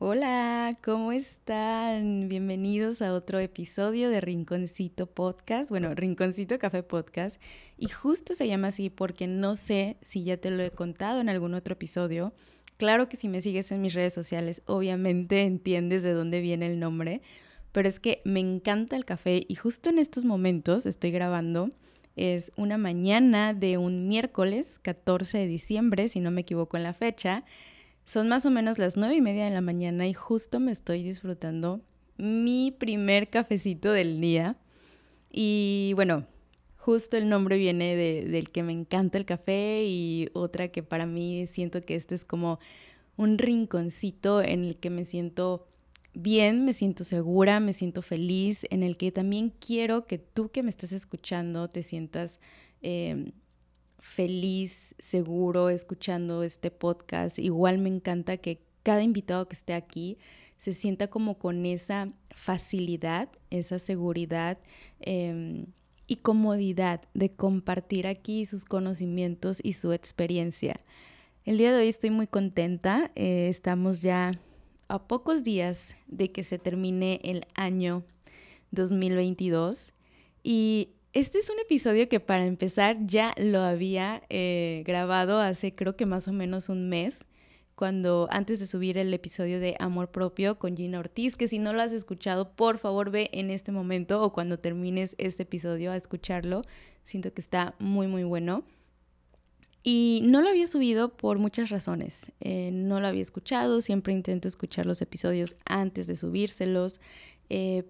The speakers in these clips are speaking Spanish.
Hola, ¿cómo están? Bienvenidos a otro episodio de Rinconcito Podcast, bueno, Rinconcito Café Podcast, y justo se llama así porque no sé si ya te lo he contado en algún otro episodio. Claro que si me sigues en mis redes sociales, obviamente entiendes de dónde viene el nombre, pero es que me encanta el café y justo en estos momentos estoy grabando. Es una mañana de un miércoles 14 de diciembre, si no me equivoco en la fecha. Son más o menos las nueve y media de la mañana y justo me estoy disfrutando mi primer cafecito del día. Y bueno, justo el nombre viene del que me encanta el café y otra que para mí siento que este es como un rinconcito en el que me siento bien, me siento segura, me siento feliz, en el que también quiero que tú que me estés escuchando te sientas eh, feliz, seguro escuchando este podcast. Igual me encanta que cada invitado que esté aquí se sienta como con esa facilidad, esa seguridad em, y comodidad de compartir aquí sus conocimientos y su experiencia. El día de hoy estoy muy contenta. Eh, estamos ya a pocos días de que se termine el año 2022 y este es un episodio que para empezar ya lo había eh, grabado hace creo que más o menos un mes, cuando antes de subir el episodio de Amor Propio con Gina Ortiz, que si no lo has escuchado, por favor ve en este momento o cuando termines este episodio a escucharlo. Siento que está muy muy bueno. Y no lo había subido por muchas razones. Eh, no lo había escuchado, siempre intento escuchar los episodios antes de subírselos. Eh,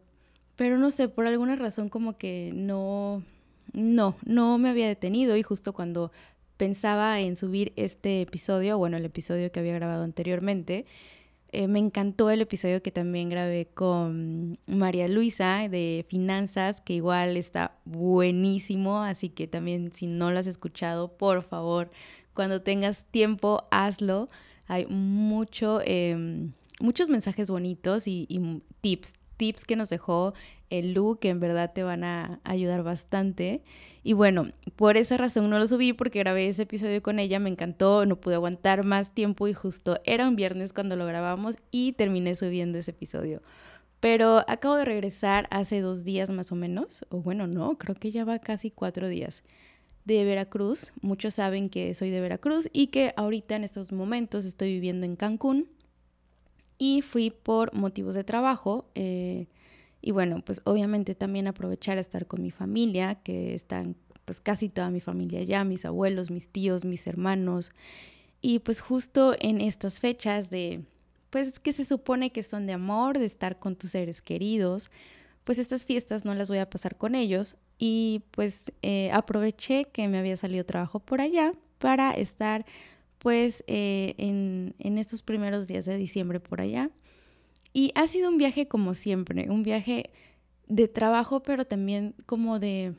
pero no sé, por alguna razón como que no, no, no me había detenido y justo cuando pensaba en subir este episodio, bueno, el episodio que había grabado anteriormente, eh, me encantó el episodio que también grabé con María Luisa de finanzas, que igual está buenísimo, así que también si no lo has escuchado, por favor, cuando tengas tiempo, hazlo. Hay mucho, em, muchos mensajes bonitos y, y tips, tips que nos dejó el Lu que en verdad te van a ayudar bastante. Y bueno, por esa razón no lo subí porque grabé ese episodio con ella, me encantó, no pude aguantar más tiempo y justo era un viernes cuando lo grabamos y terminé subiendo ese episodio. Pero acabo de regresar hace dos días más o menos, o bueno, no, creo que ya va casi cuatro días de Veracruz. Muchos saben que soy de Veracruz y que ahorita en estos momentos estoy viviendo en Cancún y fui por motivos de trabajo. Eh, y bueno, pues obviamente también aprovechar a estar con mi familia, que están pues casi toda mi familia ya, mis abuelos, mis tíos, mis hermanos. Y pues justo en estas fechas de, pues que se supone que son de amor, de estar con tus seres queridos, pues estas fiestas no las voy a pasar con ellos. Y pues eh, aproveché que me había salido trabajo por allá para estar pues eh, en, estos primeros días de diciembre por allá. Y ha sido un viaje como siempre, un viaje de trabajo, pero también como de,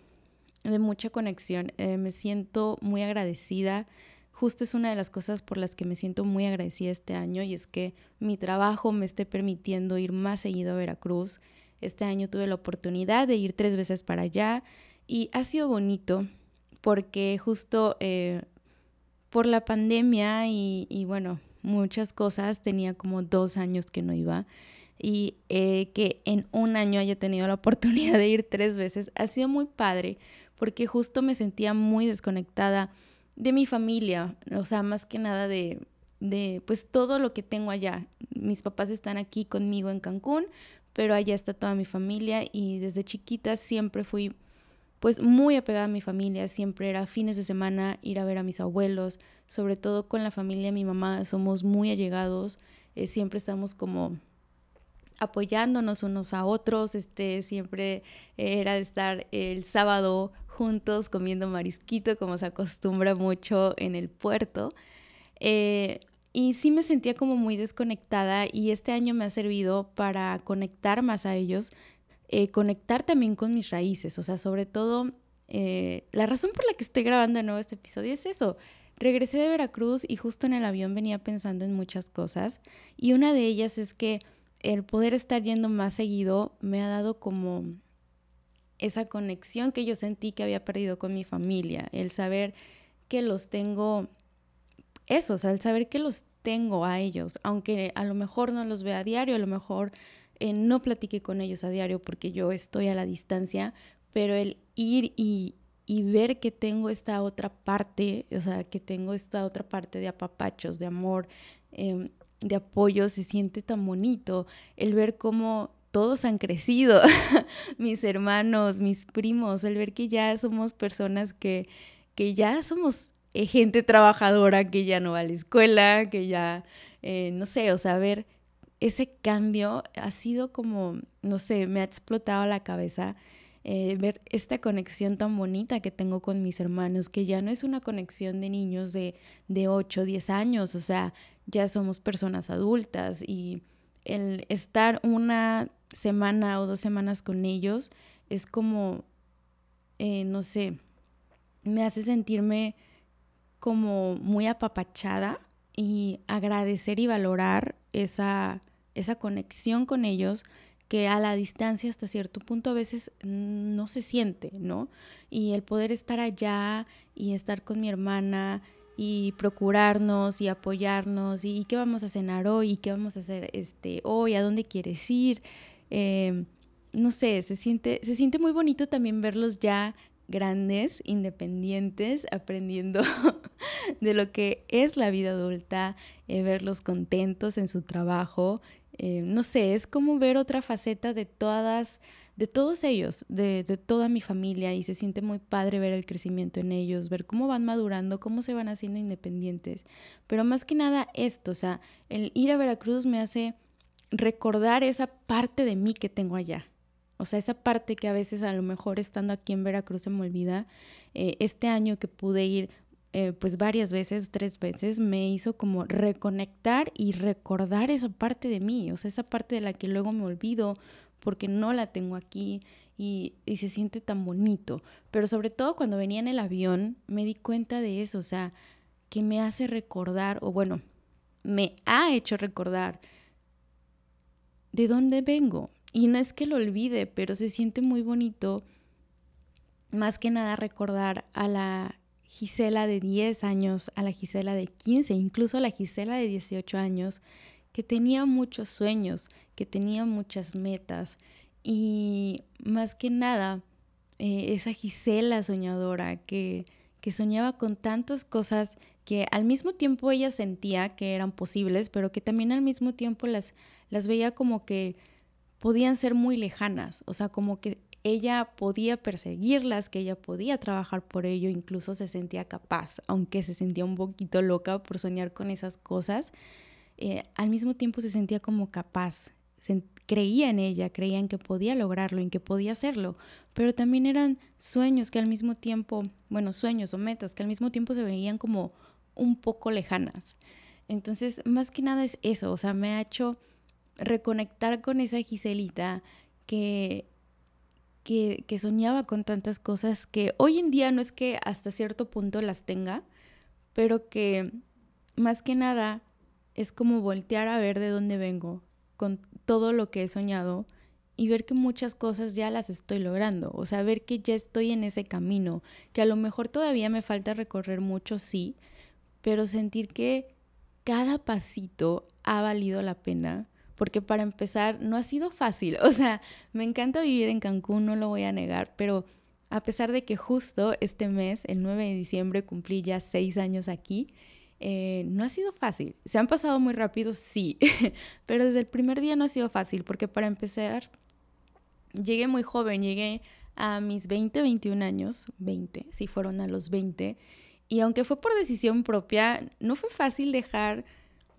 mucha conexión. Eh, me siento muy agradecida. Justo es una de las cosas por las que me siento muy agradecida este año y es que mi trabajo me esté permitiendo ir más seguido a Veracruz. Este año tuve la oportunidad de ir tres veces para allá y ha sido bonito porque justo eh, por la pandemia y, bueno, muchas cosas, tenía como dos años que no iba y eh, que en un año haya tenido la oportunidad de ir tres veces ha sido muy padre porque justo me sentía muy desconectada de mi familia, o sea, más que nada de, de pues todo lo que tengo allá. Mis papás están aquí conmigo en Cancún, pero allá está toda mi familia y desde chiquita siempre fui pues muy apegada a mi familia, siempre era fines de semana ir a ver a mis abuelos, sobre todo con la familia de mi mamá, somos muy allegados, eh, siempre estamos como apoyándonos unos a otros, este, siempre era estar el sábado juntos comiendo marisquito, como se acostumbra mucho en el puerto. Eh, y sí me sentía como muy desconectada y este año me ha servido para conectar más a ellos, eh, conectar también con mis raíces, o sea, sobre todo, eh, la razón por la que estoy grabando de nuevo este episodio es eso. Regresé de Veracruz y justo en el avión venía pensando en muchas cosas y una de ellas es que el poder estar yendo más seguido me ha dado como esa conexión que yo sentí que había perdido con mi familia, el saber que los tengo eso, o el saber que los tengo a ellos, aunque a lo mejor no los vea a diario, a lo mejor eh, no platique con ellos a diario porque yo estoy a la distancia, pero el ir y, y ver que tengo esta otra parte, o sea, que tengo esta otra parte de apapachos, de amor, em, de apoyo, se siente tan bonito. El ver cómo todos han crecido, mis hermanos, mis primos, el ver que ya somos personas que, que ya somos eh, gente trabajadora, que ya no va a la escuela, que ya, eh, no sé, o sea, ver ese cambio ha sido como, no sé, me ha explotado la cabeza. Eh, ver esta conexión tan bonita que tengo con mis hermanos, que ya no es una conexión de niños de, de 8, 10 años, o sea, ya somos personas adultas y el estar una semana o dos semanas con ellos es como, eh, no sé, me hace sentirme como muy apapachada y agradecer y valorar esa, esa conexión con ellos que a la distancia hasta cierto punto a veces no se siente, ¿no? Y el poder estar allá y estar con mi hermana y procurarnos y apoyarnos y, qué vamos a cenar hoy y qué vamos a hacer este hoy, a dónde quieres ir. Em, no sé, se siente, se siente muy bonito también verlos ya grandes, independientes, aprendiendo de lo que es la vida adulta, eh, verlos contentos en su trabajo. Eh, no sé, es como ver otra faceta de todas, de todos ellos, de, de, toda mi familia y se siente muy padre ver el crecimiento en ellos, ver cómo van madurando, cómo se van haciendo independientes. Pero más que nada esto, o sea, el ir a Veracruz me hace recordar esa parte de mí que tengo allá. O sea, esa parte que a veces a lo mejor estando aquí en Veracruz se me olvida. Eh, este año que pude ir eh, pues varias veces, tres veces, me hizo como reconectar y recordar esa parte de mí. O sea, esa parte de la que luego me olvido porque no la tengo aquí y, y se siente tan bonito. Pero sobre todo cuando venía en el avión me di cuenta de eso. O sea, que me hace recordar, o bueno, me ha hecho recordar de dónde vengo. Y no es que lo olvide, pero se siente muy bonito más que nada recordar a la Gisela de 10 años, a la Gisela de 15, incluso a la Gisela de 18 años, que tenía muchos sueños, que tenía muchas metas. Y más que nada eh, esa Gisela soñadora que, que soñaba con tantas cosas que al mismo tiempo ella sentía que eran posibles, pero que también al mismo tiempo las las veía como que podían ser muy lejanas, o sea, como que ella podía perseguirlas, que ella podía trabajar por ello, incluso se sentía capaz, aunque se sentía un poquito loca por soñar con esas cosas, eh, al mismo tiempo se sentía como capaz, creía en ella, creía en que podía lograrlo, en que podía hacerlo, pero también eran sueños que al mismo tiempo, bueno, sueños o metas que al mismo tiempo se veían como un poco lejanas. Entonces, más que nada es eso, o sea, me ha hecho reconectar con esa Giselita que, que, que, soñaba con tantas cosas que hoy en día no es que hasta cierto punto las tenga, pero que más que nada es como voltear a ver de dónde vengo con todo lo que he soñado y ver que muchas cosas ya las estoy logrando, o sea, ver que ya estoy en ese camino, que a lo mejor todavía me falta recorrer mucho, sí, pero sentir que cada pasito ha valido la pena porque para empezar no ha sido fácil. O sea, me encanta vivir en Cancún, no lo voy a negar, pero a pesar de que justo este mes, el 9 de diciembre, cumplí ya seis años aquí, eh, no ha sido fácil. Se han pasado muy rápido, sí, pero desde el primer día no ha sido fácil, porque para empezar, llegué muy joven, llegué a mis 20, 21 años, 20, si fueron a los 20, y aunque fue por decisión propia, no fue fácil dejar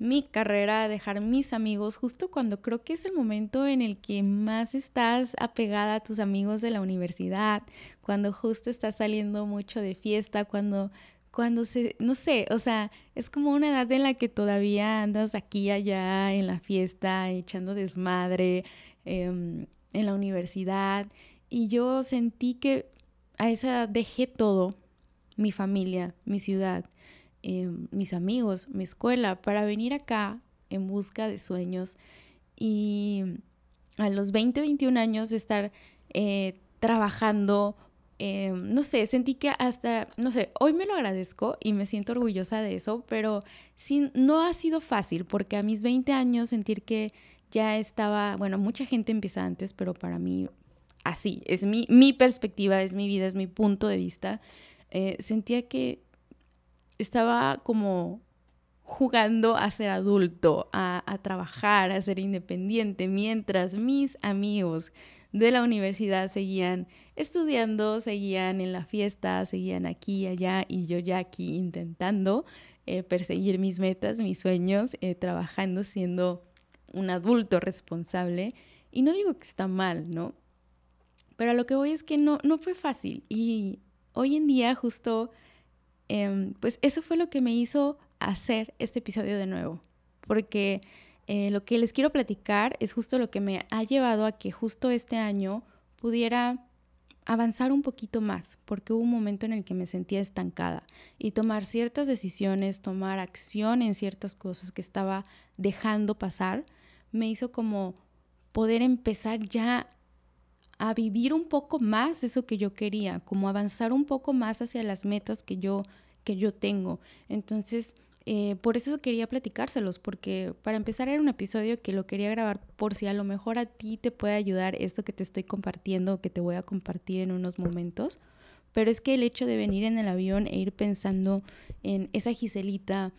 mi carrera, dejar mis amigos, justo cuando creo que es el momento en el que más estás apegada a tus amigos de la universidad, cuando justo estás saliendo mucho de fiesta, cuando, cuando se, no sé, o sea, es como una edad en la que todavía andas aquí y allá en la fiesta, echando desmadre, em, en la universidad, y yo sentí que a esa edad dejé todo, mi familia, mi ciudad, eh, mis amigos, mi escuela, para venir acá en busca de sueños y a los 20, 21 años estar eh, trabajando Em, no sé, sentí que hasta, no sé, hoy me lo agradezco y me siento orgullosa de eso, pero sí, no ha sido fácil porque a mis 20 años sentir que ya estaba, bueno, mucha gente empieza antes, pero para mí así, es mi, mi perspectiva, es mi vida, es mi punto de vista. Eh, sentía que estaba como jugando a ser adulto, a, trabajar, a ser independiente, mientras mis amigos de la universidad seguían estudiando, seguían en la fiesta, seguían aquí y allá y yo ya aquí intentando eh, perseguir mis metas, mis sueños, eh, trabajando, siendo un adulto responsable. Y no digo que está mal, ¿no? Pero a lo que voy es que no, no fue fácil y hoy en día justo, em, pues eso fue lo que me hizo hacer este episodio de nuevo, porque eh, lo que les quiero platicar es justo lo que me ha llevado a que justo este año pudiera avanzar un poquito más, porque hubo un momento en el que me sentía estancada y tomar ciertas decisiones, tomar acción en ciertas cosas que estaba dejando pasar, me hizo como poder empezar ya a vivir un poco más eso que yo quería, como avanzar un poco más hacia las metas que yo, que yo tengo. Entonces, eh, por eso quería platicárselos, porque para empezar era un episodio que lo quería grabar por si a lo mejor a ti te puede ayudar esto que te estoy compartiendo, que te voy a compartir en unos momentos. Pero es que el hecho de venir en el avión e ir pensando en esa Giselita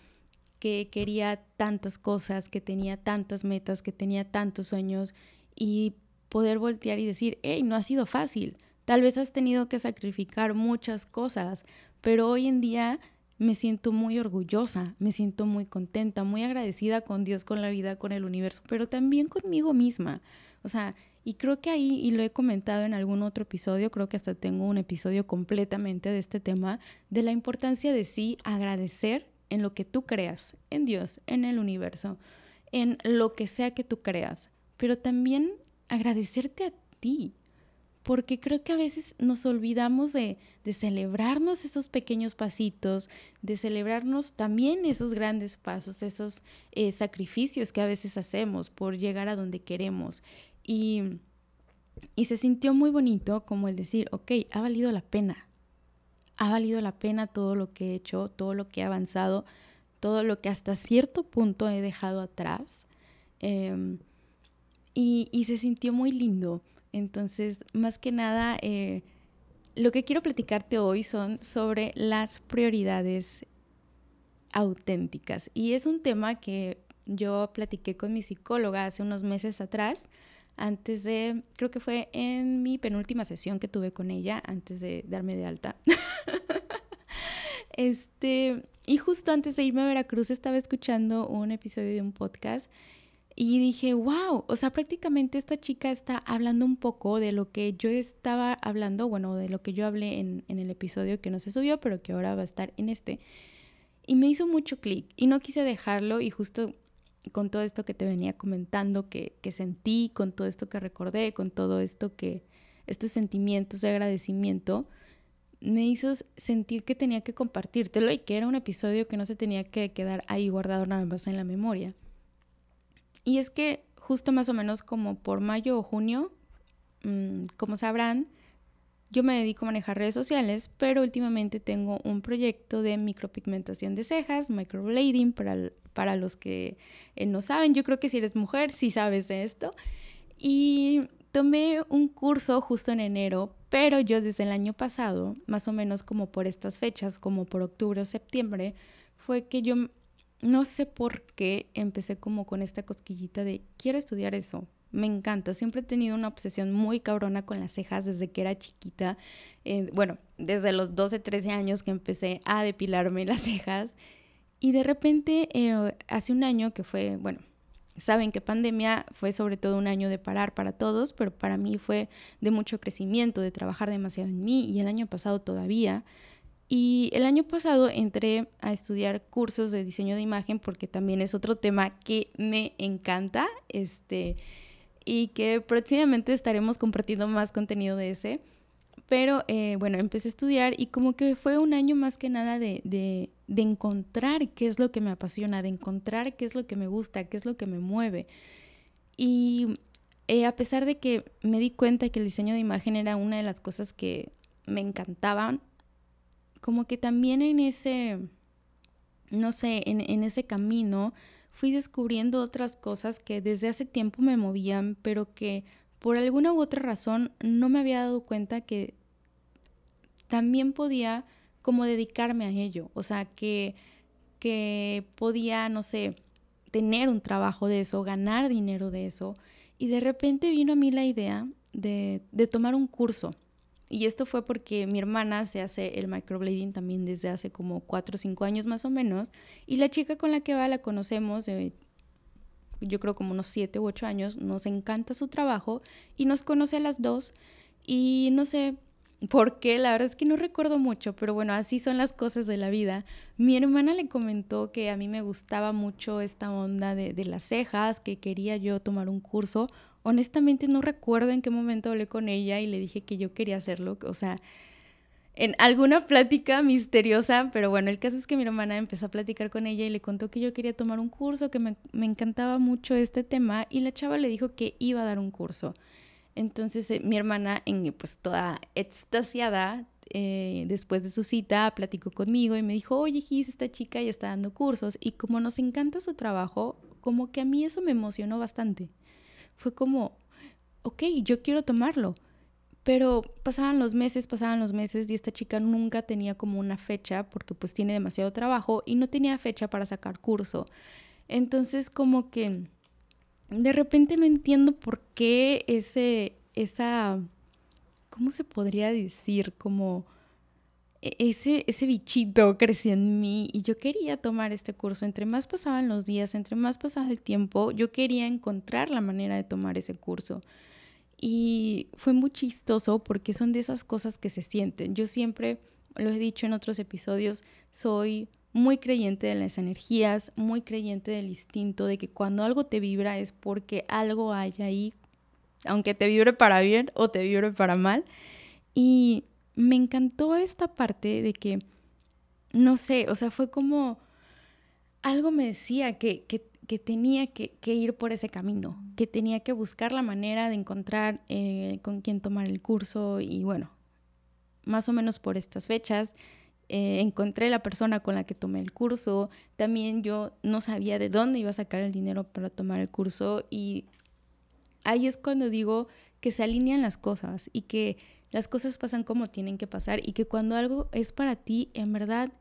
que quería tantas cosas, que tenía tantas metas, que tenía tantos sueños y poder voltear y decir, hey, no ha sido fácil. Tal vez has tenido que sacrificar muchas cosas, pero hoy en día me siento muy orgullosa, me siento muy contenta, muy agradecida con Dios, con la vida, con el universo, pero también conmigo misma. O sea, y creo que ahí, y lo he comentado en algún otro episodio, creo que hasta tengo un episodio completamente de este tema, de la importancia de sí agradecer en lo que tú creas, en Dios, en el universo, en lo que sea que tú creas, pero también agradecerte a ti, porque creo que a veces nos olvidamos de, celebrarnos esos pequeños pasitos, de celebrarnos también esos grandes pasos, esos eh, sacrificios que a veces hacemos por llegar a donde queremos. Y, y se sintió muy bonito como el decir, ok, ha valido la pena, ha valido la pena todo lo que he hecho, todo lo que he avanzado, todo lo que hasta cierto punto he dejado atrás. Em, y, se sintió muy lindo. Entonces, más que nada, eh, lo que quiero platicarte hoy son sobre las prioridades auténticas. Y es un tema que yo platiqué con mi psicóloga hace unos meses atrás, antes de, creo que fue en mi penúltima sesión que tuve con ella, antes de darme de alta. este, y justo antes de irme a Veracruz estaba escuchando un episodio de un podcast y dije, wow, o sea, prácticamente esta chica está hablando un poco de lo que yo estaba hablando, bueno, de lo que yo hablé en, el episodio que no se subió, pero que ahora va a estar en este. Y me hizo mucho clic y no quise dejarlo y justo con todo esto que te venía comentando, que, que sentí, con todo esto que recordé, con todo esto que, estos sentimientos de agradecimiento, me hizo sentir que tenía que compartírtelo y que era un episodio que no se tenía que quedar ahí guardado nada más en la memoria. Y es que justo más o menos como por mayo o junio, mm, como sabrán, yo me dedico a manejar redes sociales, pero últimamente tengo un proyecto de micropigmentación de cejas, microblading, para, para los que eh, no saben. Yo creo que si eres mujer, sí sabes de esto. Y tomé un curso justo en enero, pero yo desde el año pasado, más o menos como por estas fechas, como por octubre o septiembre, fue que yo no sé por qué empecé como con esta cosquillita de quiero estudiar eso. Me encanta, siempre he tenido una obsesión muy cabrona con las cejas desde que era chiquita. Eh, bueno, desde los 12, 13 años que empecé a depilarme las cejas. Y de repente, eh, hace un año que fue, bueno, saben que pandemia fue sobre todo un año de parar para todos, pero para mí fue de mucho crecimiento, de trabajar demasiado en mí y el año pasado todavía. Y el año pasado entré a estudiar cursos de diseño de imagen porque también es otro tema que me encanta este, y que próximamente estaremos compartiendo más contenido de ese. Pero eh, bueno, empecé a estudiar y como que fue un año más que nada de, de, de encontrar qué es lo que me apasiona, de encontrar qué es lo que me gusta, qué es lo que me mueve. Y eh, a pesar de que me di cuenta que el diseño de imagen era una de las cosas que me encantaban, como que también en ese, no sé, en, en ese camino fui descubriendo otras cosas que desde hace tiempo me movían, pero que por alguna u otra razón no me había dado cuenta que también podía como dedicarme a ello, o sea, que, que podía, no sé, tener un trabajo de eso, ganar dinero de eso. Y de repente vino a mí la idea de, de tomar un curso. Y esto fue porque mi hermana se hace el microblading también desde hace como 4 o 5 años más o menos. Y la chica con la que va la conocemos de, yo creo como unos 7 u 8 años. Nos encanta su trabajo y nos conoce a las dos. Y no sé, ¿Por qué? La verdad es que no recuerdo mucho, pero bueno, así son las cosas de la vida. Mi hermana le comentó que a mí me gustaba mucho esta onda de, de, las cejas, que quería yo tomar un curso. Honestamente no recuerdo en qué momento hablé con ella y le dije que yo quería hacerlo, o sea, en alguna plática misteriosa, pero bueno, el caso es que mi hermana empezó a platicar con ella y le contó que yo quería tomar un curso, que me, me encantaba mucho este tema y la chava le dijo que iba a dar un curso. Entonces eh, mi hermana, en, pues toda extasiada, eh, después de su cita, platicó conmigo y me dijo, oye Gis, esta chica ya está dando cursos y como nos encanta su trabajo, como que a mí eso me emocionó bastante. Fue como, ok, yo quiero tomarlo. Pero pasaban los meses, pasaban los meses y esta chica nunca tenía como una fecha porque pues tiene demasiado trabajo y no tenía fecha para sacar curso. Entonces como que de repente no entiendo por qué ese, esa, ¿cómo se podría decir? Como ese, ese bichito creció en mí y yo quería tomar este curso. Entre más pasaban los días, entre más pasaba el tiempo, yo quería encontrar la manera de tomar ese curso. Y fue muy chistoso porque son de esas cosas que se sienten. Yo siempre, lo he dicho en otros episodios, soy muy creyente de las energías, muy creyente del instinto, de que cuando algo te vibra es porque algo hay ahí, aunque te vibre para bien o te vibre para mal. Y me encantó esta parte de que, no sé, o sea, fue como algo me decía que, que, tenía que, ir por ese camino, que tenía que buscar la manera de encontrar eh, con quién tomar el curso y bueno, más o menos por estas fechas eh, encontré la persona con la que tomé el curso, también yo no sabía de dónde iba a sacar el dinero para tomar el curso y ahí es cuando digo que se alinean las cosas y que las cosas pasan como tienen que pasar y que cuando algo es para ti, en verdad,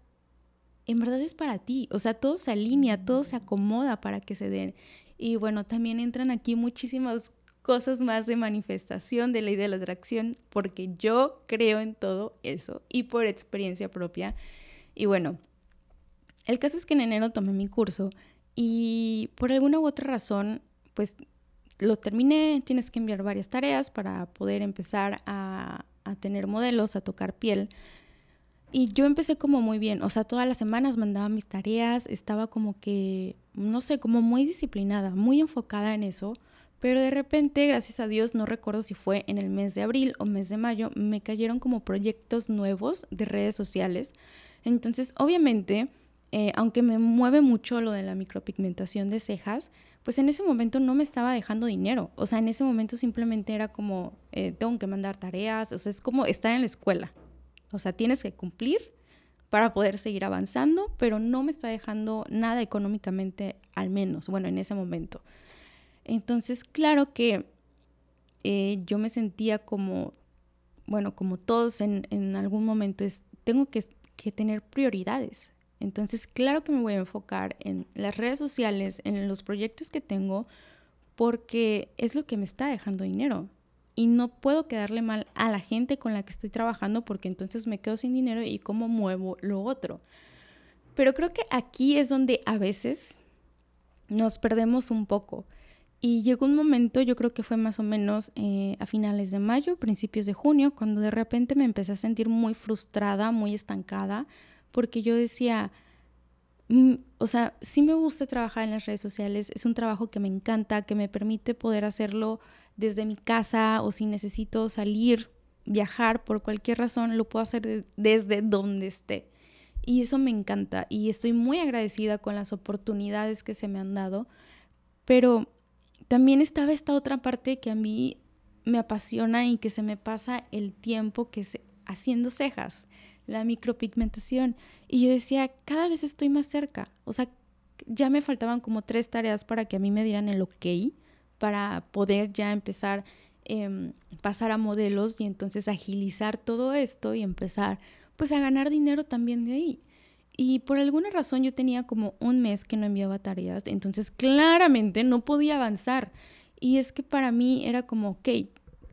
en verdad es para ti. O sea, todo se alinea, todo se acomoda para que se den. Y bueno, también entran aquí muchísimas cosas más de manifestación de ley de la atracción, porque yo creo en todo eso y por experiencia propia. Y bueno, el caso es que en enero tomé mi curso y por alguna u otra razón, pues lo terminé, tienes que enviar varias tareas para poder empezar a, a tener modelos, a tocar piel. Y yo empecé como muy bien, o sea, todas las semanas mandaba mis tareas, estaba como que, no sé, como muy disciplinada, muy enfocada en eso. Pero de repente, gracias a Dios, no recuerdo si fue en el mes de abril o mes de mayo, me cayeron como proyectos nuevos de redes sociales. Entonces, obviamente, eh, aunque me mueve mucho lo de la micropigmentación de cejas, pues en ese momento no me estaba dejando dinero. O sea, en ese momento simplemente era como, eh, tengo que mandar tareas, o sea, es como estar en la escuela. O sea, tienes que cumplir para poder seguir avanzando, pero no me está dejando nada económicamente, al menos, bueno, en ese momento. Entonces, claro que eh, yo me sentía como, bueno, como todos en, en algún momento, es, tengo que, que tener prioridades. Entonces, claro que me voy a enfocar en las redes sociales, en los proyectos que tengo, porque es lo que me está dejando dinero. Y no puedo quedarle mal a la gente con la que estoy trabajando porque entonces me quedo sin dinero y cómo muevo lo otro. Pero creo que aquí es donde a veces nos perdemos un poco. Y llegó un momento, yo creo que fue más o menos eh, a finales de mayo, principios de junio, cuando de repente me empecé a sentir muy frustrada, muy estancada, porque yo decía, mm, o sea, sí me gusta trabajar en las redes sociales, es un trabajo que me encanta, que me permite poder hacerlo desde mi casa o si necesito salir, viajar por cualquier razón, lo puedo hacer desde donde esté. Y eso me encanta y estoy muy agradecida con las oportunidades que se me han dado, pero también estaba esta otra parte que a mí me apasiona y que se me pasa el tiempo que se haciendo cejas, la micropigmentación. Y yo decía, cada vez estoy más cerca. O sea, ya me faltaban como tres tareas para que a mí me dieran el ok, para poder ya empezar, eh, pasar a modelos y entonces agilizar todo esto y empezar pues a ganar dinero también de ahí. Y por alguna razón yo tenía como un mes que no enviaba tareas, entonces claramente no podía avanzar. Y es que para mí era como, ok,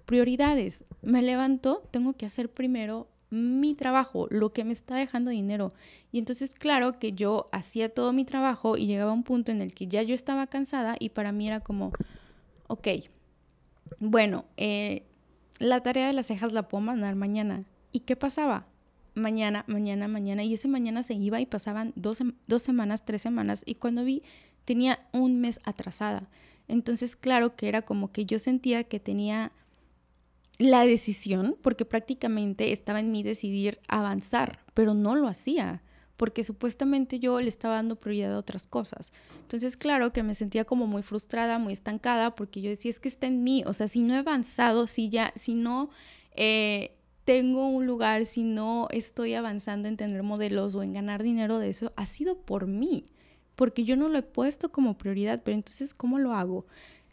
prioridades. Me levanto, tengo que hacer primero mi trabajo, lo que me está dejando dinero. Y entonces, claro que yo hacía todo mi trabajo y llegaba a un punto en el que ya yo estaba cansada y para mí era como, ok, bueno, eh, la tarea de las cejas la puedo mandar mañana. ¿Y qué pasaba? Mañana, mañana, mañana. Y ese mañana se iba y pasaban dos, dos semanas, tres semanas. Y cuando vi, tenía un mes atrasada. Entonces, claro que era como que yo sentía que tenía la decisión, porque prácticamente estaba en mí decidir avanzar, pero no lo hacía, porque supuestamente yo le estaba dando prioridad a otras cosas. Entonces, claro que me sentía como muy frustrada, muy estancada, porque yo decía, es que está en mí, o sea, si no he avanzado, si ya, si no eh, tengo un lugar, si no estoy avanzando en tener modelos o en ganar dinero de eso, ha sido por mí, porque yo no lo he puesto como prioridad, pero entonces, ¿cómo lo hago?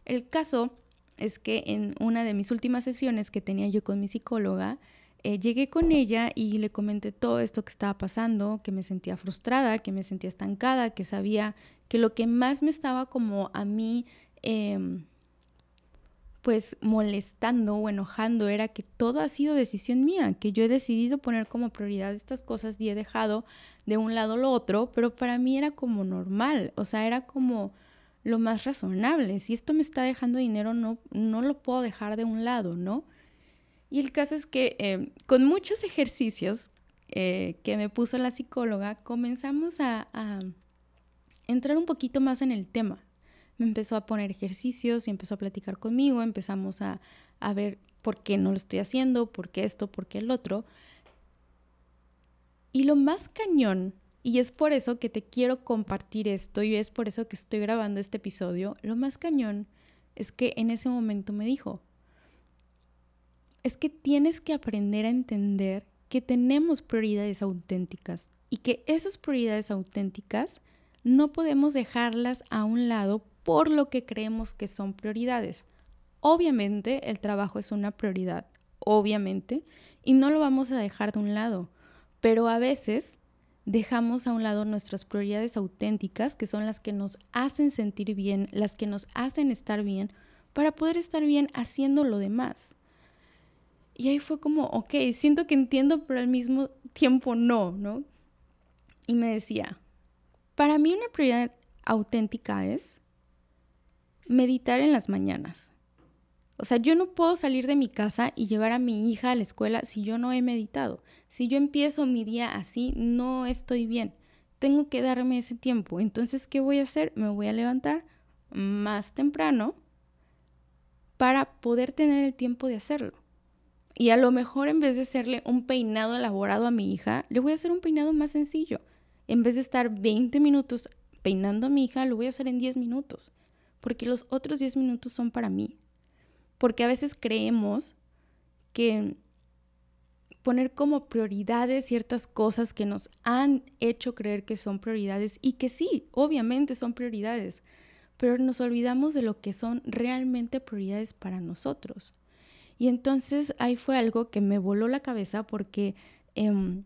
El caso es que en una de mis últimas sesiones que tenía yo con mi psicóloga, eh, llegué con ella y le comenté todo esto que estaba pasando, que me sentía frustrada, que me sentía estancada, que sabía que lo que más me estaba como a mí, em, pues molestando o enojando era que todo ha sido decisión mía, que yo he decidido poner como prioridad estas cosas y he dejado de un lado lo otro, pero para mí era como normal, o sea, era como lo más razonable. Si esto me está dejando dinero, no, no lo puedo dejar de un lado, ¿no? Y el caso es que eh, con muchos ejercicios eh, que me puso la psicóloga, comenzamos a, entrar un poquito más en el tema. Me empezó a poner ejercicios y empezó a platicar conmigo, empezamos a, a ver por qué no lo estoy haciendo, por qué esto, por qué el otro. Y lo más cañón y es por eso que te quiero compartir esto y es por eso que estoy grabando este episodio. Lo más cañón es que en ese momento me dijo, es que tienes que aprender a entender que tenemos prioridades auténticas y que esas prioridades auténticas no podemos dejarlas a un lado por lo que creemos que son prioridades. Obviamente el trabajo es una prioridad, obviamente, y no lo vamos a dejar de un lado, pero a veces dejamos a un lado nuestras prioridades auténticas, que son las que nos hacen sentir bien, las que nos hacen estar bien, para poder estar bien haciendo lo demás. Y ahí fue como, ok, siento que entiendo, pero al mismo tiempo no, ¿no? Y me decía, para mí una prioridad auténtica es meditar en las mañanas. O sea, yo no puedo salir de mi casa y llevar a mi hija a la escuela si yo no he meditado. Si yo empiezo mi día así, no estoy bien. Tengo que darme ese tiempo. Entonces, ¿qué voy a hacer? Me voy a levantar más temprano para poder tener el tiempo de hacerlo. Y a lo mejor en vez de hacerle un peinado elaborado a mi hija, le voy a hacer un peinado más sencillo. En vez de estar 20 minutos peinando a mi hija, lo voy a hacer en 10 minutos. Porque los otros 10 minutos son para mí porque a veces creemos que poner como prioridades ciertas cosas que nos han hecho creer que son prioridades y que sí, obviamente son prioridades, pero nos olvidamos de lo que son realmente prioridades para nosotros. Y entonces ahí fue algo que me voló la cabeza porque em,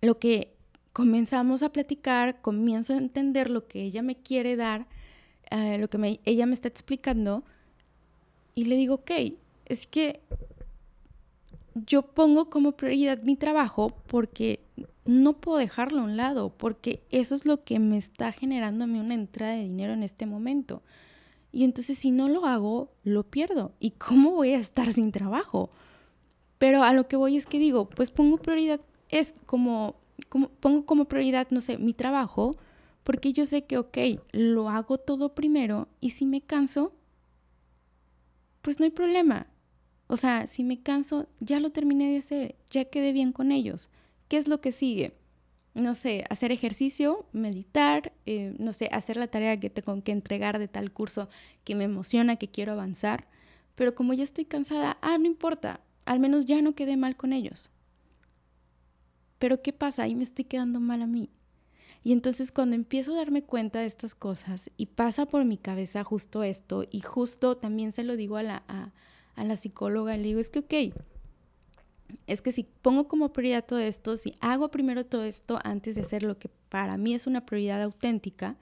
lo que comenzamos a platicar, comienzo a entender lo que ella me quiere dar, eh, lo que ella me está explicando, y le digo, ok, es que yo pongo como prioridad mi trabajo porque no puedo dejarlo a un lado, porque eso es lo que me está generando a mí una entrada de dinero en este momento. Y entonces si no lo hago, lo pierdo. ¿Y cómo voy a estar sin trabajo? Pero a lo que voy es que digo, pues pongo prioridad, es como, como pongo como prioridad, no sé, mi trabajo, porque yo sé que, ok, lo hago todo primero y si me canso, pues no hay problema. O sea, si me canso, ya lo terminé de hacer, ya quedé bien con ellos. ¿Qué es lo que sigue? No sé, hacer ejercicio, meditar, eh, no sé, hacer la tarea que tengo que entregar de tal curso que me emociona, que quiero avanzar. Pero como ya estoy cansada, ah, no importa. al menos ya no quedé mal con ellos. Pero ¿qué pasa? Ahí me estoy quedando mal a mí. Y entonces cuando empiezo a darme cuenta de estas cosas y pasa por mi cabeza justo esto y justo también se lo digo a la, la psicóloga, le digo, es que ok, es que si pongo como prioridad todo esto, si hago primero todo esto antes de hacer lo que para mí es una prioridad auténtica,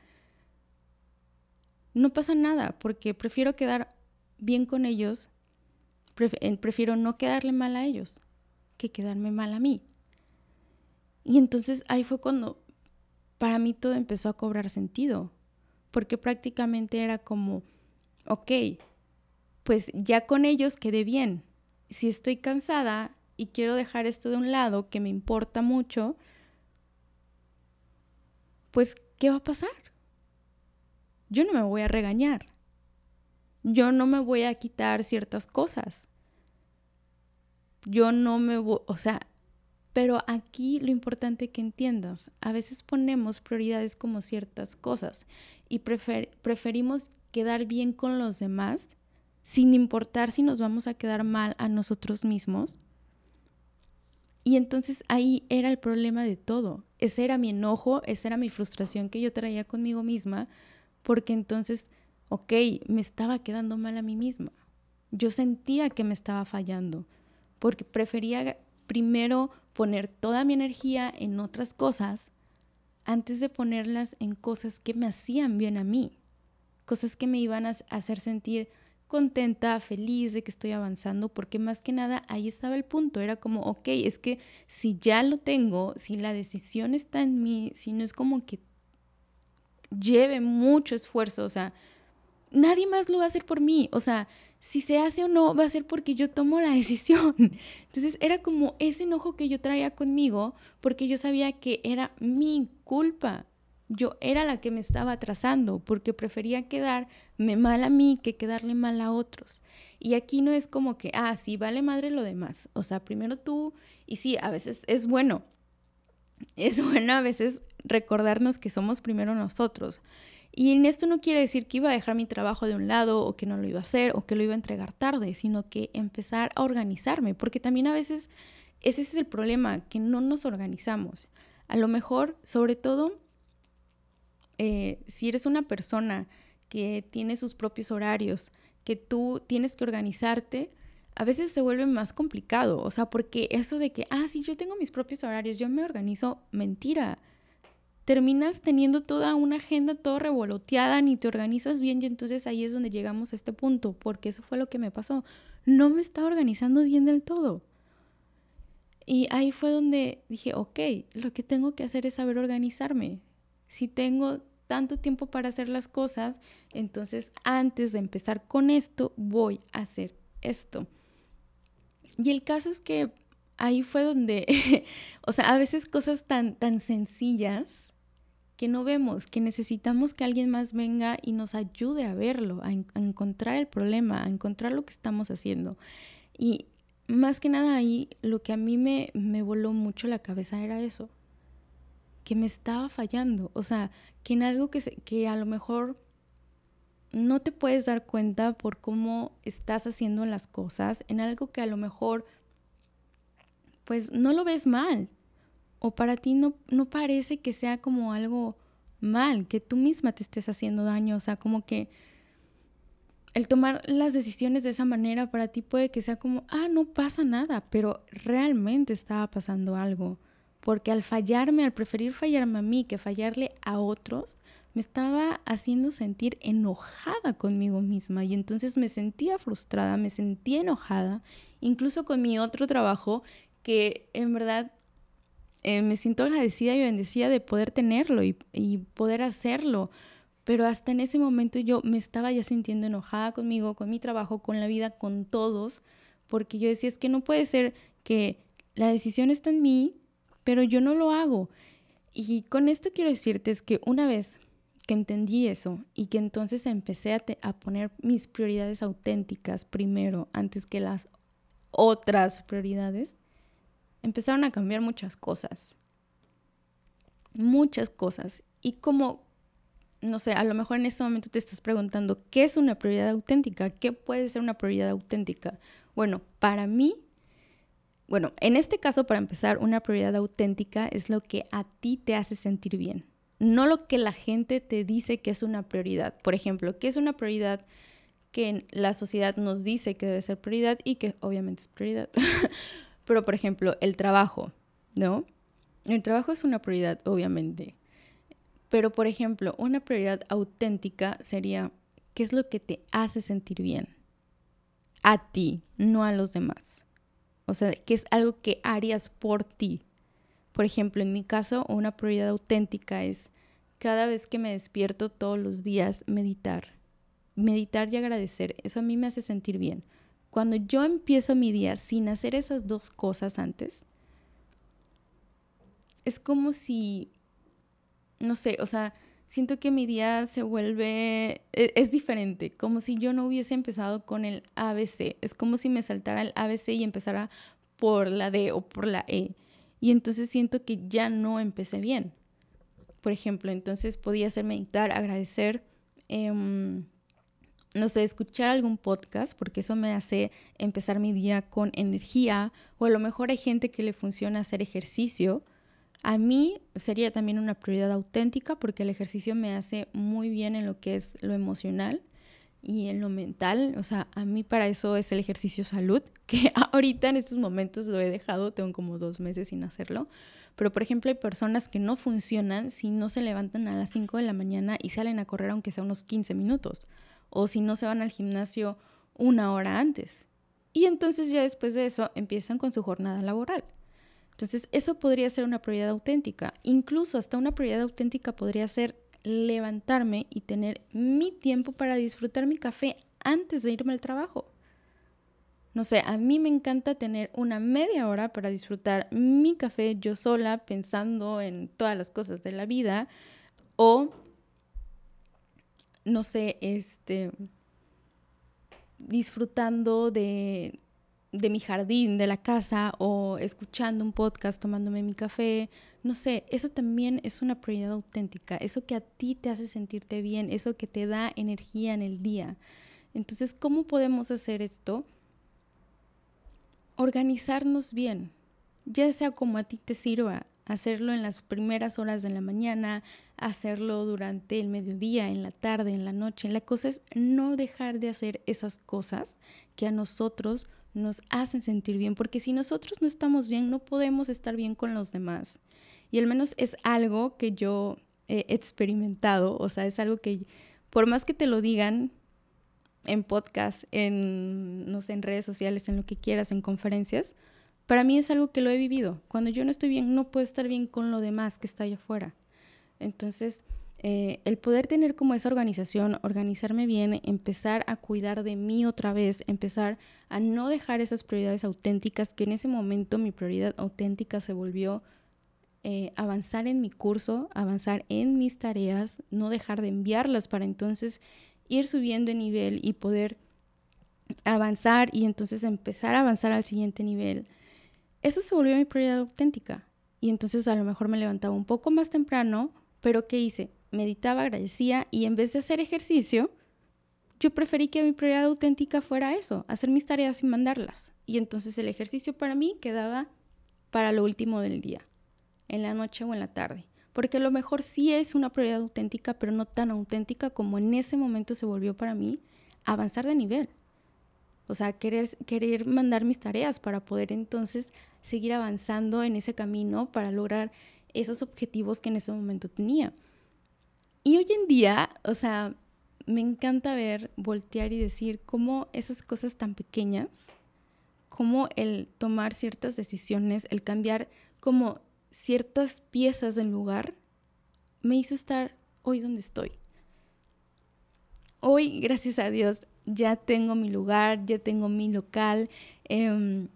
no pasa nada porque prefiero quedar bien con ellos, prefiero no quedarle mal a ellos que quedarme mal a mí. Y entonces ahí fue cuando para mí todo empezó a cobrar sentido, porque prácticamente era como, ok, pues ya con ellos quedé bien. Si estoy cansada y quiero dejar esto de un lado, que me importa mucho, pues, ¿qué va a pasar? Yo no me voy a regañar. Yo no me voy a quitar ciertas cosas. Yo no me voy, o sea, pero aquí lo importante que entiendas, a veces ponemos prioridades como ciertas cosas y preferimos quedar bien con los demás sin importar si nos vamos a quedar mal a nosotros mismos. Y entonces ahí era el problema de todo. Ese era mi enojo, esa era mi frustración que yo traía conmigo misma, porque entonces, ok, me estaba quedando mal a mí misma. Yo sentía que me estaba fallando, porque prefería primero poner toda mi energía en otras cosas antes de ponerlas en cosas que me hacían bien a mí, cosas que me iban a hacer sentir contenta, feliz de que estoy avanzando, porque más que nada ahí estaba el punto, era como, ok, es que si ya lo tengo, si la decisión está en mí, si no es como que lleve mucho esfuerzo, o sea, nadie más lo va a hacer por mí, o sea, si se hace o no, va a ser porque yo tomo la decisión. Entonces era como ese enojo que yo traía conmigo porque yo sabía que era mi culpa. Yo era la que me estaba atrasando porque prefería quedarme mal a mí que quedarle mal a otros. Y aquí no es como que, ah, sí, vale madre lo demás. O sea, primero tú, y sí, a veces es bueno. Es bueno a veces recordarnos que somos primero nosotros. Y en esto no quiere decir que iba a dejar mi trabajo de un lado o que no lo iba a hacer o que lo iba a entregar tarde, sino que empezar a organizarme, porque también a veces ese es el problema, que no nos organizamos. A lo mejor, sobre todo, eh, si eres una persona que tiene sus propios horarios, que tú tienes que organizarte, a veces se vuelve más complicado. O sea, porque eso de que, ah, sí, yo tengo mis propios horarios, yo me organizo, mentira terminas teniendo toda una agenda todo revoloteada, ni te organizas bien y entonces ahí es donde llegamos a este punto, porque eso fue lo que me pasó. No me estaba organizando bien del todo. Y ahí fue donde dije, ok, lo que tengo que hacer es saber organizarme. Si tengo tanto tiempo para hacer las cosas, entonces antes de empezar con esto, voy a hacer esto. Y el caso es que ahí fue donde, o sea, a veces cosas tan, tan sencillas que no vemos, que necesitamos que alguien más venga y nos ayude a verlo, a, encontrar el problema, a encontrar lo que estamos haciendo. Y más que nada ahí, lo que a mí me, me voló mucho la cabeza era eso, que me estaba fallando, o sea, que en algo que, que a lo mejor no te puedes dar cuenta por cómo estás haciendo las cosas, en algo que a lo mejor pues no lo ves mal, o para ti no, no parece que sea como algo mal, que tú misma te estés haciendo daño, o sea, como que el tomar las decisiones de esa manera para ti puede que sea como, ah, no pasa nada, pero realmente estaba pasando algo, porque al fallarme, al preferir fallarme a mí que fallarle a otros, me estaba haciendo sentir enojada conmigo misma y entonces me sentía frustrada, me sentía enojada, incluso con mi otro trabajo que en verdad eh, me siento agradecida y bendecida de poder tenerlo y, y, poder hacerlo. Pero hasta en ese momento yo me estaba ya sintiendo enojada conmigo, con mi trabajo, con la vida, con todos, porque yo decía, es que no puede ser que la decisión está en mí, pero yo no lo hago. Y con esto quiero decirte es que una vez que entendí eso y que entonces empecé a, a poner mis prioridades auténticas primero antes que las otras prioridades, empezaron a cambiar muchas cosas. Muchas cosas. Y como, no sé, a lo mejor en este momento te estás preguntando, ¿qué es una prioridad auténtica? ¿Qué puede ser una prioridad auténtica? Bueno, para mí Bueno, en este caso, para empezar, una prioridad auténtica es lo que a ti te hace sentir bien, no lo que la gente te dice que es una prioridad. Por ejemplo, ¿qué es una prioridad que la sociedad nos dice que debe ser prioridad y que obviamente es prioridad? Pero, por ejemplo, el trabajo, ¿no? El trabajo es una prioridad, obviamente. Pero, por ejemplo, una prioridad auténtica sería, ¿qué es lo que te hace sentir bien? A ti, no a los demás. O sea, que es algo que harías por ti. Por ejemplo, en mi caso, una prioridad auténtica es cada vez que me despierto todos los días, meditar. Meditar y agradecer. Eso a mí me hace sentir bien. Cuando yo empiezo mi día sin hacer esas dos cosas antes, es como si, no sé, o sea, siento que mi día se vuelve, e, es, diferente, como si yo no hubiese empezado con el ABC, es como si me saltara el ABC y empezara por la D o por la E. Y entonces siento que ya no empecé bien. Por ejemplo, entonces podía ser meditar, agradecer, em, no sé, escuchar algún podcast, porque eso me hace empezar mi día con energía, o a lo mejor hay gente que le funciona hacer ejercicio, a mí sería también una prioridad auténtica porque el ejercicio me hace muy bien en lo que es lo emocional y en lo mental. O sea, a mí para eso es el ejercicio salud, que ahorita en estos momentos lo he dejado, tengo como dos meses sin hacerlo. Pero por ejemplo hay personas que no funcionan si no se levantan a las 5 de la mañana y salen a correr aunque sea unos 15 minutos. O si no se van al gimnasio una hora antes. Y entonces ya después de eso empiezan con su jornada laboral. Entonces, eso podría ser una prioridad auténtica. Incluso hasta una prioridad auténtica podría ser levantarme y tener mi tiempo para disfrutar mi café antes de irme al trabajo. No sé, a mí me encanta tener una media hora para disfrutar mi café yo sola pensando en todas las cosas de la vida o no sé, este disfrutando de de mi jardín, de la casa o escuchando un podcast, tomándome mi café, no sé, eso también es una prioridad auténtica, eso que a ti te hace sentirte bien, eso que te da energía en el día. Entonces, ¿cómo podemos hacer esto? Organizarnos bien, ya sea como a ti te sirva, hacerlo en las primeras horas de la mañana, hacerlo durante el mediodía, en la tarde, en la noche. La cosa es no dejar de hacer esas cosas que a nosotros nos hacen sentir bien, porque si nosotros no estamos bien, no podemos estar bien con los demás. Y al menos es algo que yo he experimentado, o sea, es algo que por más que te lo digan en podcast, en, no sé, en redes sociales, en lo que quieras, en conferencias, para mí es algo que lo he vivido. Cuando yo no estoy bien, no puedo estar bien con lo demás que está allá afuera. Entonces, eh, el poder tener como esa organización, organizarme bien, empezar a cuidar de mí otra vez, empezar a no dejar esas prioridades auténticas, que en ese momento mi prioridad auténtica se volvió eh, avanzar en mi curso, avanzar en mis tareas, no dejar de enviarlas para entonces ir subiendo de nivel y poder avanzar y entonces empezar a avanzar al siguiente nivel. Eso se volvió mi prioridad auténtica. Y entonces a lo mejor me levantaba un poco más temprano, pero ¿qué hice? Meditaba, agradecía y en vez de hacer ejercicio, yo preferí que mi prioridad auténtica fuera eso, hacer mis tareas y mandarlas. Y entonces el ejercicio para mí quedaba para lo último del día, en la noche o en la tarde. Porque a lo mejor sí es una prioridad auténtica, pero no tan auténtica como en ese momento se volvió para mí avanzar de nivel. O sea, querer, querer mandar mis tareas para poder entonces seguir avanzando en ese camino para lograr esos objetivos que en ese momento tenía. Y hoy en día, o sea, me encanta ver, voltear y decir cómo esas cosas tan pequeñas, como el tomar ciertas decisiones, el cambiar como ciertas piezas del lugar, me hizo estar hoy donde estoy. Hoy, gracias a Dios, ya tengo mi lugar, ya tengo mi local. Eh,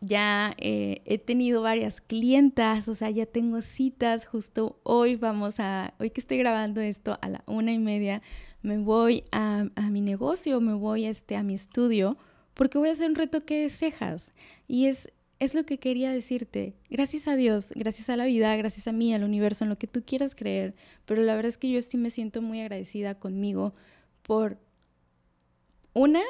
ya eh, he tenido varias clientas, o sea, ya tengo citas, justo hoy vamos a, hoy que estoy grabando esto a la una y media, me voy a, mi negocio, me voy este, a mi estudio, porque voy a hacer un retoque de cejas. Y es, es lo que quería decirte. Gracias a Dios, gracias a la vida, gracias a mí, al universo, en lo que tú quieras creer. Pero la verdad es que yo sí me siento muy agradecida conmigo por, una,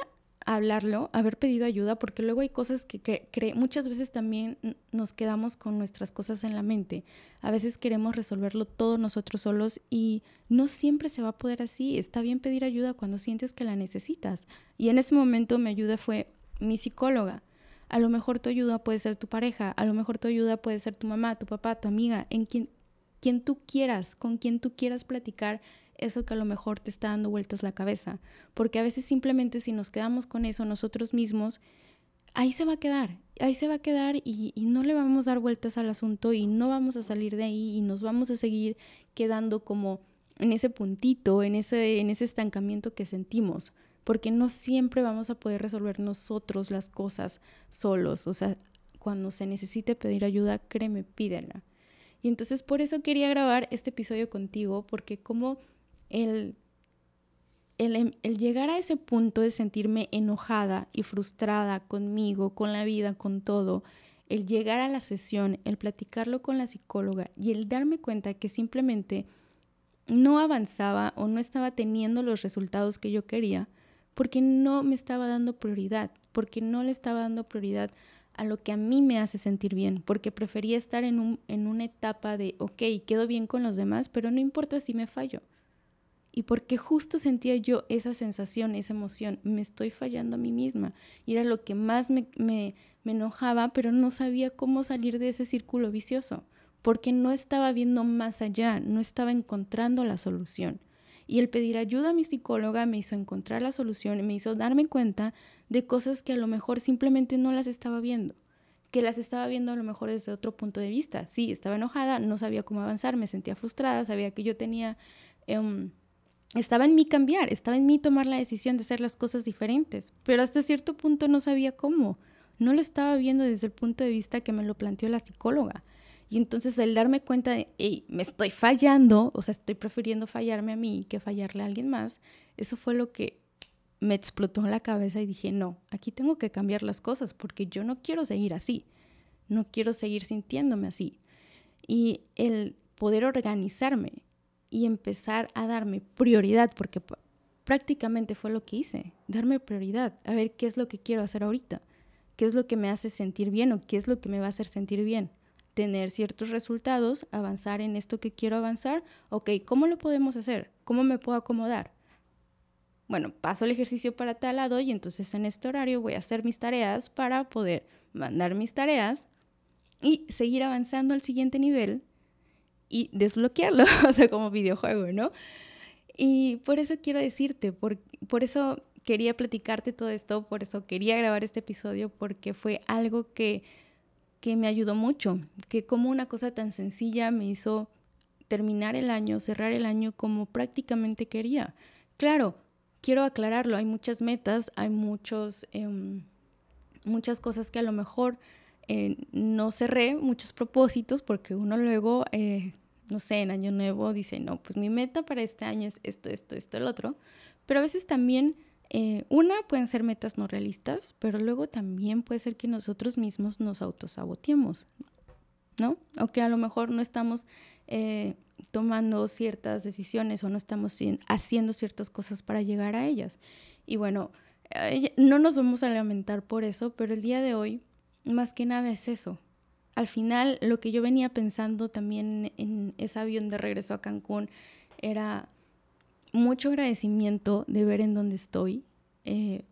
hablarlo, haber pedido ayuda, porque luego hay cosas que, muchas veces también nos quedamos con nuestras cosas en la mente. A veces queremos resolverlo todos nosotros solos y no siempre se va a poder así. Está bien pedir ayuda cuando sientes que la necesitas. Y en ese momento mi ayuda fue mi psicóloga. A lo mejor tu ayuda puede ser tu pareja, a lo mejor tu ayuda puede ser tu mamá, tu papá, tu amiga, en quien, quien tú quieras, con quien tú quieras platicar eso que a lo mejor te está dando vueltas la cabeza. Porque a veces simplemente si nos quedamos con eso nosotros mismos, ahí se va a quedar, ahí se va a quedar y, no le vamos a dar vueltas al asunto y no vamos a salir de ahí y nos vamos a seguir quedando como en ese puntito, en ese, en ese estancamiento que sentimos. Porque no siempre vamos a poder resolver nosotros las cosas solos. O sea, cuando se necesite pedir ayuda, créeme, pídela. Y entonces por eso quería grabar este episodio contigo, porque como el, el, el, llegar a ese punto de sentirme enojada y frustrada conmigo, con la vida, con todo, el llegar a la sesión, el platicarlo con la psicóloga y el darme cuenta que simplemente no avanzaba o no estaba teniendo los resultados que yo quería porque no me estaba dando prioridad, porque no le estaba dando prioridad a lo que a mí me hace sentir bien, porque prefería estar en, un, en una etapa de, ok, quedo bien con los demás, pero no importa si me fallo y porque justo sentía yo esa sensación, esa emoción, me estoy fallando a mí misma. Y era lo que más me, me, enojaba, pero no sabía cómo salir de ese círculo vicioso, porque no estaba viendo más allá, no estaba encontrando la solución. Y el pedir ayuda a mi psicóloga me hizo encontrar la solución me hizo darme cuenta de cosas que a lo mejor simplemente no las estaba viendo, que las estaba viendo a lo mejor desde otro punto de vista. Sí, estaba enojada, no sabía cómo avanzar, me sentía frustrada, sabía que yo tenía... Em, estaba en mí cambiar, estaba en mí tomar la decisión de hacer las cosas diferentes, pero hasta cierto punto no sabía cómo. No lo estaba viendo desde el punto de vista que me lo planteó la psicóloga. Y entonces el darme cuenta de, hey, me estoy fallando, o sea, estoy prefiriendo fallarme a mí que fallarle a alguien más, eso fue lo que me explotó en la cabeza y dije, no, aquí tengo que cambiar las cosas porque yo no quiero seguir así, no quiero seguir sintiéndome así. Y el poder organizarme, y empezar a darme prioridad, porque prácticamente fue lo que hice, darme prioridad, a ver qué es lo que quiero hacer ahorita, qué es lo que me hace sentir bien o qué es lo que me va a hacer sentir bien, tener ciertos resultados, avanzar en esto que quiero avanzar, ok, ¿cómo lo podemos hacer? ¿Cómo me puedo acomodar? Bueno, paso el ejercicio para tal lado y entonces en este horario voy a hacer mis tareas para poder mandar mis tareas y seguir avanzando al siguiente nivel y desbloquearlo, o sea, como videojuego, ¿no? Y por eso quiero decirte, por, por eso quería platicarte todo esto, por eso quería grabar este episodio, porque fue algo que, que me ayudó mucho, que como una cosa tan sencilla me hizo terminar el año, cerrar el año como prácticamente quería. Claro, quiero aclararlo, hay muchas metas, hay muchos, em, muchas cosas que a lo mejor eh, no cerré muchos propósitos porque uno luego, eh, no sé, en año nuevo dice, no, pues mi meta para este año es esto, esto, esto, el otro. Pero a veces también, eh, una, pueden ser metas no realistas, pero luego también puede ser que nosotros mismos nos autosaboteemos, ¿no? O que a lo mejor no estamos tomando ciertas decisiones o no estamos haciendo ciertas cosas para llegar a ellas. Y bueno, no nos vamos a lamentar por eso, pero el día de hoy más que nada es eso. Al final, lo que yo venía pensando también en ese avión de regreso a Cancún era mucho agradecimiento de ver en dónde estoy. Eh,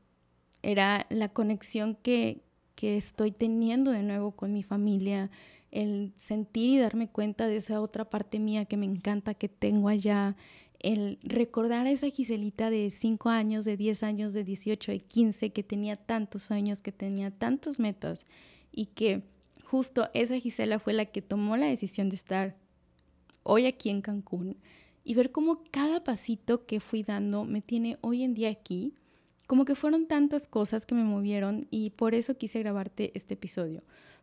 era la conexión que, que estoy teniendo de nuevo con mi familia, el sentir y darme cuenta de esa otra parte mía que me encanta que tengo allá, el recordar a esa Giselita de 5 años, de 10 años, de 18, de 15, que tenía tantos sueños, que tenía tantas metas y que justo esa Gisela fue la que tomó la decisión de estar hoy aquí en Cancún y ver cómo cada pasito que fui dando me tiene hoy en día aquí, como que fueron tantas cosas que me movieron y por eso quise grabarte este episodio.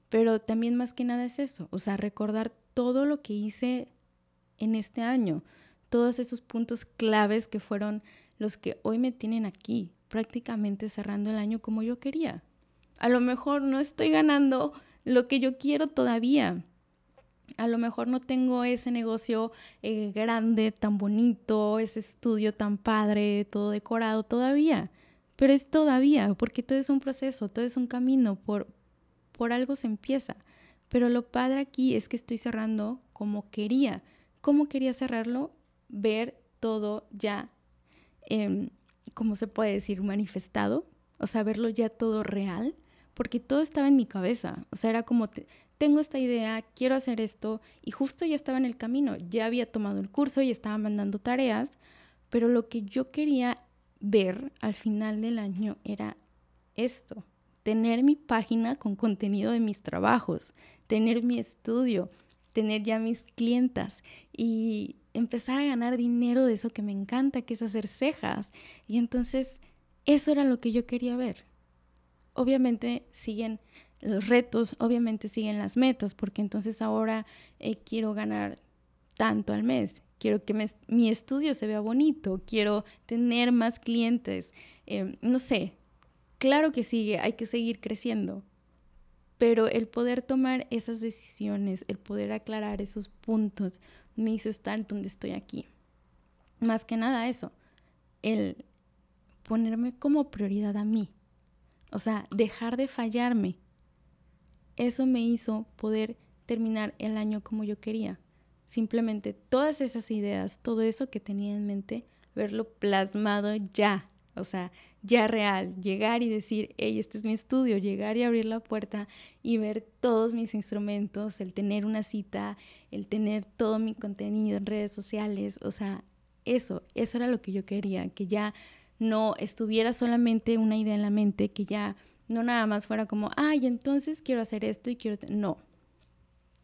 Pero también más que nada es eso, o sea, recordar todo lo que hice en este año, todos esos puntos claves que fueron los que hoy me tienen aquí, prácticamente cerrando el año como yo quería. A lo mejor no estoy ganando lo que yo quiero todavía. A lo mejor no tengo ese negocio eh, grande, tan bonito, ese estudio tan padre, todo decorado todavía. pero es todavía, porque todo es un proceso, todo es un camino, por, por algo se empieza. Pero lo padre aquí es que estoy cerrando como quería. ¿Cómo quería cerrarlo? Ver todo ya, eh, ¿cómo se puede decir? Manifestado, o sea, verlo ya todo real, porque todo estaba en mi cabeza, o sea, era como, tengo esta idea, quiero hacer esto, y justo ya estaba en el camino, ya había tomado el curso y estaba mandando tareas, pero lo que yo quería ver al final del año era esto, tener mi página con contenido de mis trabajos, tener mi estudio, tener ya mis clientas y empezar a ganar dinero de eso que me encanta, que es hacer cejas. Y entonces eso era lo que yo quería ver. Obviamente siguen los retos, obviamente siguen las metas, porque entonces ahora eh, quiero ganar tanto al mes, quiero que mi estudio se vea bonito, quiero tener más clientes, em, no sé, claro que sigue, hay que seguir creciendo, pero el poder tomar esas decisiones, el poder aclarar esos puntos, me hizo estar donde estoy aquí. Más que nada eso, el ponerme como prioridad a mí, o sea, dejar de fallarme. Eso me hizo poder terminar el año como yo quería. Simplemente todas esas ideas, todo eso que tenía en mente, verlo plasmado ya, o sea, ya real, llegar y decir, hey, este es mi estudio, llegar y abrir la puerta y ver todos mis instrumentos, el tener una cita, el tener todo mi contenido en redes sociales, o sea, eso, eso era lo que yo quería, que ya no estuviera solamente una idea en la mente, que ya no nada más fuera como, ay, entonces quiero hacer esto y quiero... No,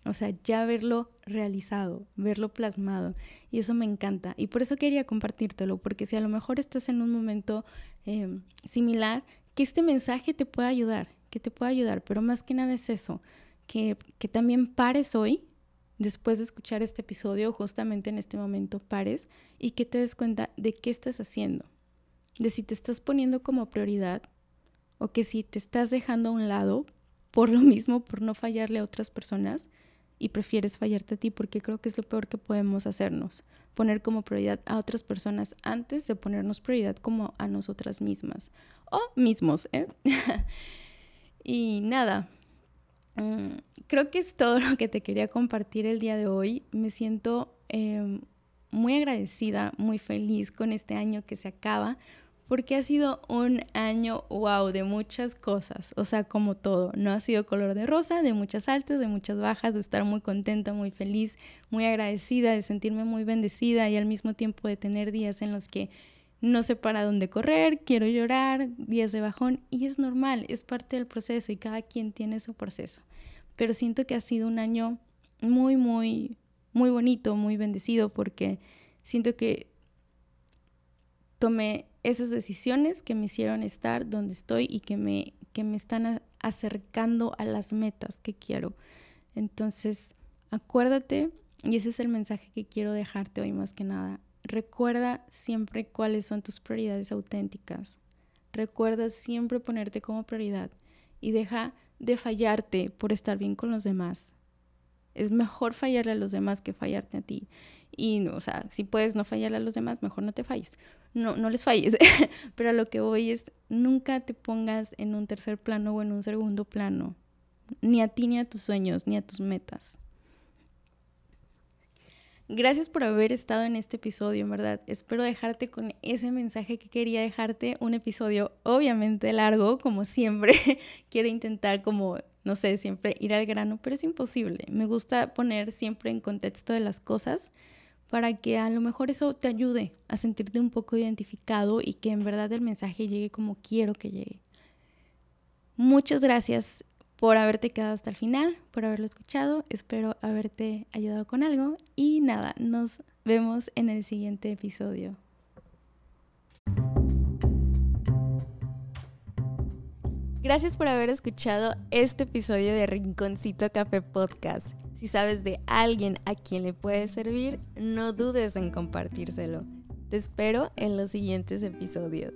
o sea, ya verlo realizado, verlo plasmado. Y eso me encanta. Y por eso quería compartírtelo, porque si a lo mejor estás en un momento em, similar, que este mensaje te pueda ayudar, que te pueda ayudar. Pero más que nada es eso, que, que también pares hoy, después de escuchar este episodio, justamente en este momento pares y que te des cuenta de qué estás haciendo, de si te estás poniendo como prioridad o que si te estás dejando a un lado por lo mismo, por no fallarle a otras personas y prefieres fallarte a ti porque creo que es lo peor que podemos hacernos, poner como prioridad a otras personas antes de ponernos prioridad como a nosotras mismas o mismos. ¿eh? y nada, mm, creo que es todo lo que te quería compartir el día de hoy. Me siento em, muy agradecida, muy feliz con este año que se acaba porque ha sido un año wow de muchas cosas, o sea, como todo, no ha sido color de rosa, de muchas altas, de muchas bajas, de estar muy contenta, muy feliz, muy agradecida, de sentirme muy bendecida y al mismo tiempo de tener días en los que no sé para dónde correr, quiero llorar, días de bajón y es normal, es parte del proceso y cada quien tiene su proceso. Pero siento que ha sido un año muy, muy, muy bonito, muy bendecido porque siento que tomé esas decisiones que me hicieron estar donde estoy y que me, que me están acercando a las metas que quiero. Entonces, acuérdate, y ese es el mensaje que quiero dejarte hoy más que nada, recuerda siempre cuáles son tus prioridades auténticas. Recuerda siempre ponerte como prioridad y deja de fallarte por estar bien con los demás. Es mejor fallarle a los demás que fallarte a ti. Y, o sea, si puedes no fallarle a los demás, mejor no te falles. No, no les falles. Pero a lo que voy es, nunca te pongas en un tercer plano o en un segundo plano. Ni a ti, ni a tus sueños, ni a tus metas. Gracias por haber estado en este episodio, en verdad. Espero dejarte con ese mensaje que quería dejarte. Un episodio obviamente largo, como siempre. Quiero intentar como, no sé, siempre ir al grano, pero es imposible. Me gusta poner siempre en contexto de las cosas para que a lo mejor eso te ayude a sentirte un poco identificado y que en verdad el mensaje llegue como quiero que llegue. Muchas gracias por haberte quedado hasta el final, por haberlo escuchado. Espero haberte ayudado con algo y nada, nos vemos en el siguiente episodio. Gracias por haber escuchado este episodio de Rinconcito Café Podcast. Si sabes de alguien a quien le puede servir, no dudes en compartírselo. Te espero en los siguientes episodios.